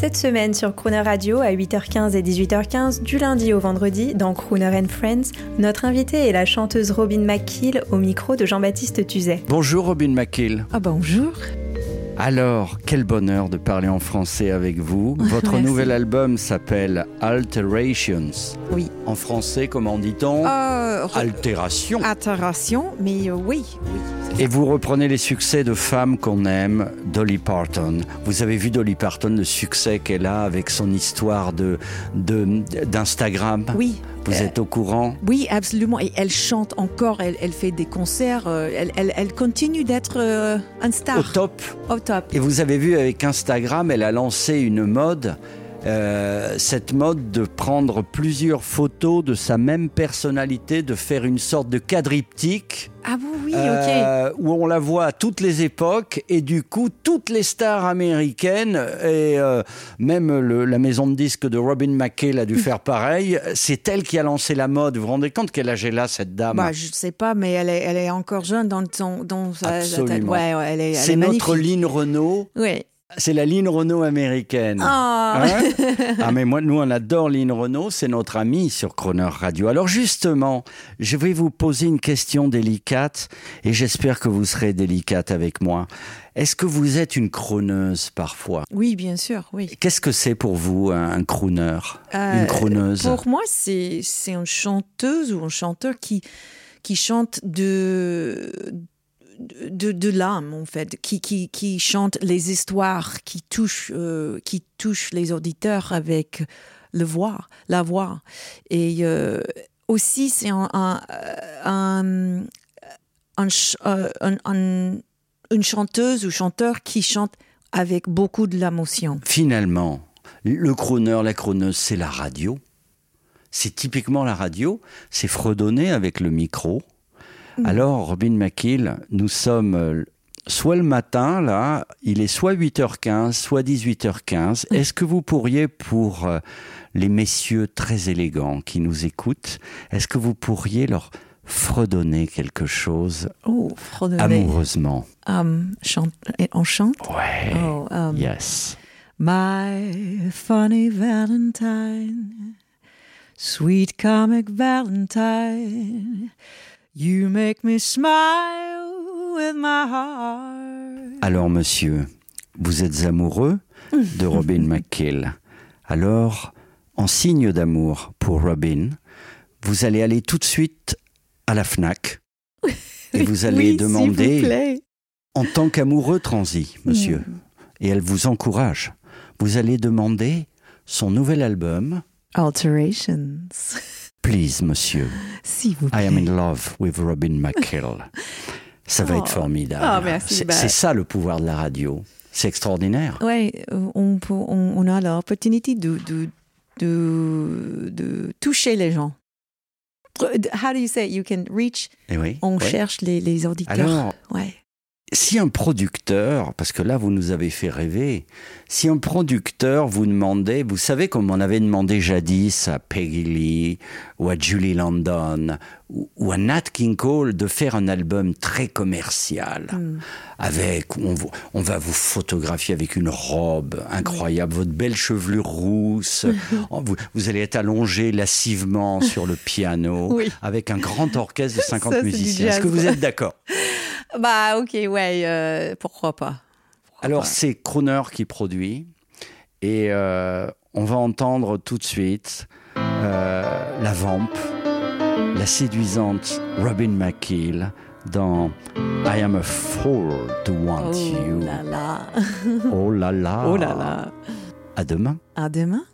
Cette semaine sur Crooner Radio à 8h15 et 18h15 du lundi au vendredi dans Crooner and Friends, notre invitée est la chanteuse Robin McKeel au micro de Jean-Baptiste Tuzet. Bonjour Robin McKill. Ah bonjour. Alors, quel bonheur de parler en français avec vous. Votre Merci. nouvel album s'appelle Alterations. Oui. En français, comment dit-on? Euh, Altération. Altération, mais euh, oui, oui. Et vous reprenez les succès de femmes qu'on aime, Dolly Parton. Vous avez vu Dolly Parton, le succès qu'elle a avec son histoire de- d'Instagram? Oui, Vous êtes au courant? Oui, absolument. Et elle chante encore, elle, elle fait des concerts, euh, elle, elle, elle continue d'être euh, un star. Au top. Au top. Et vous avez vu avec Instagram, elle a lancé une mode, euh, cette mode de prendre plusieurs photos de sa même personnalité, de faire une sorte de quadriptyque Ah oui, ok. euh, où on la voit à toutes les époques et du coup toutes les stars américaines et euh, même le- la maison de disques de Robin McKay a dû faire pareil. C'est elle qui a lancé la mode. Vous vous rendez compte quel âge elle a cette dame Bah, je sais pas, mais elle est, elle est encore jeune dans, son, dans sa, tête. Absolument. Ouais, ouais, elle est, elle C'est est notre ligne Renault. Oui. C'est la ligne Renault américaine. Ah. Hein ah mais moi, nous on adore Lynn Renault, c'est notre ami sur Croner Radio. Alors justement, je vais vous poser une question délicate et j'espère que vous serez délicate avec moi. Est-ce que vous êtes une croneuse parfois? Oui, bien sûr, oui. Qu'est-ce que c'est pour vous un, un crooner? Euh, Une croneuse Pour moi, c'est c'est une chanteuse ou un chanteur qui, qui chante de, de, de l'âme, en fait, qui, qui, qui chante les histoires, qui touche, euh, qui les auditeurs avec le voix, la voix. Et euh, aussi, c'est ch- euh, un- un- une chanteuse ou chanteur qui chante avec beaucoup de l'émotion. Finalement, le crooner, la croneuse, c'est la radio. C'est typiquement la radio. C'est fredonner avec le micro. Alors, Robin McKill, nous sommes euh, soit le matin, là, il est soit 8h15, soit 18h15. Est-ce que vous pourriez, pour euh, les messieurs très élégants qui nous écoutent, est-ce que vous pourriez leur fredonner quelque chose Oh, fredonner. amoureusement? Um, chante, on chante? Ouais. Oh, um, Yes. My funny Valentine, sweet comic Valentine, you make me smile with my heart. Alors, monsieur, vous êtes amoureux de Robin McKill. Alors, en signe d'amour pour Robin, vous allez aller tout de suite à la FNAC et vous allez Oui, s'il vous demander, plaît. en tant qu'amoureux transi, monsieur, et elle vous encourage, vous allez demander son nouvel album, Alterations. Please, monsieur, S'il vous I am in love with Robin McKill. Ça va Oh. être formidable. Oh, merci, C'est bah. c'est ça le pouvoir de la radio. C'est extraordinaire. Ouais, euh, on, on, on a l'opportunité de, de, de, de toucher les gens. How do you say? You can reach? Eh oui. On ouais. cherche les, les auditeurs. Alors, ouais. Si un producteur, parce que là vous nous avez fait rêver, si un producteur vous demandait, vous savez comme on avait demandé jadis à Peggy Lee ou à Julie London ou, ou à Nat King Cole de faire un album très commercial, avec on, va vous photographier avec une robe incroyable, votre belle chevelure rousse, Oh, vous, vous allez être allongé lascivement sur le piano, Oui. avec un grand orchestre de 50 Ça, c'est du musiciens. Est-ce que vous êtes d'accord? Bah, ok, ouais, euh, pourquoi pas. Pourquoi Alors c'est Croner qui produit et euh, on va entendre tout de suite euh, la vampe, la séduisante Robin McKeel dans I Am a Fool to Want Oh You. là là. Oh là là. Oh là là. À demain. À demain.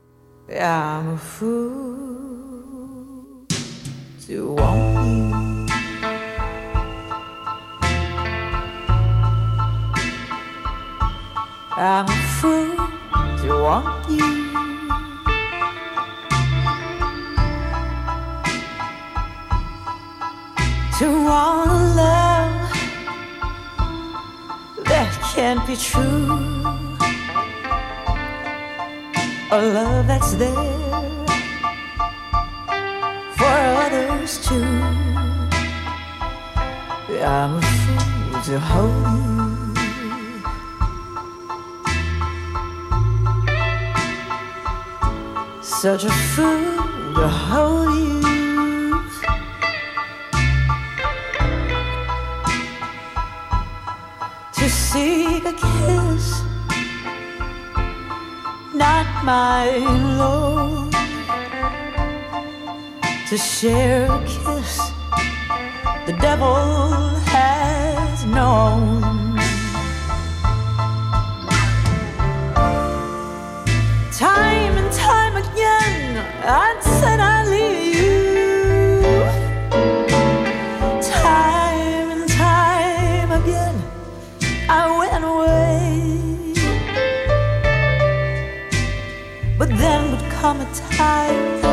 I'm a fool to want you. I'm a fool to want you. to want a love that can't be true. A love that's there for others too. I'm a fool to hold you. Such a fool to hold you. To seek a kiss, not my Lord. To share a kiss the devil summertime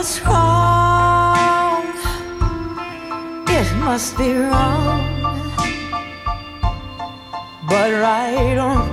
It's wrong. It must be wrong. But right or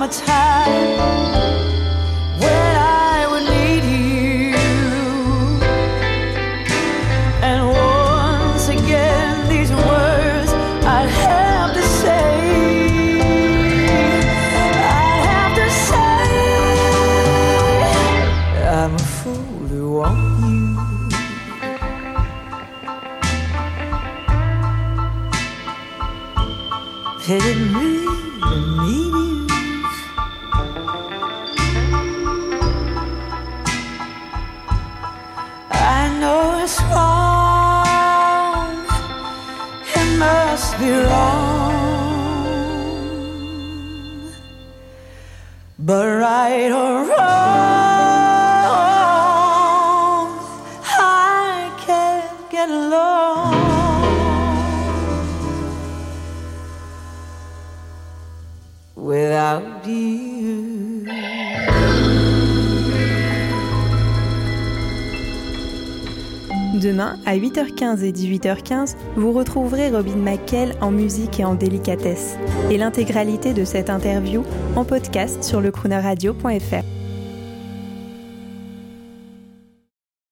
when I would need you. And once again, these words I'd have to say. I have to say, I'm a fool to want you. Pity me to But right or wrong, Demain, à 8h15 et 18h15, vous retrouverez Robin McKell en musique et en délicatesse. Et l'intégralité de cette interview en podcast sur lecroonerradio.fr.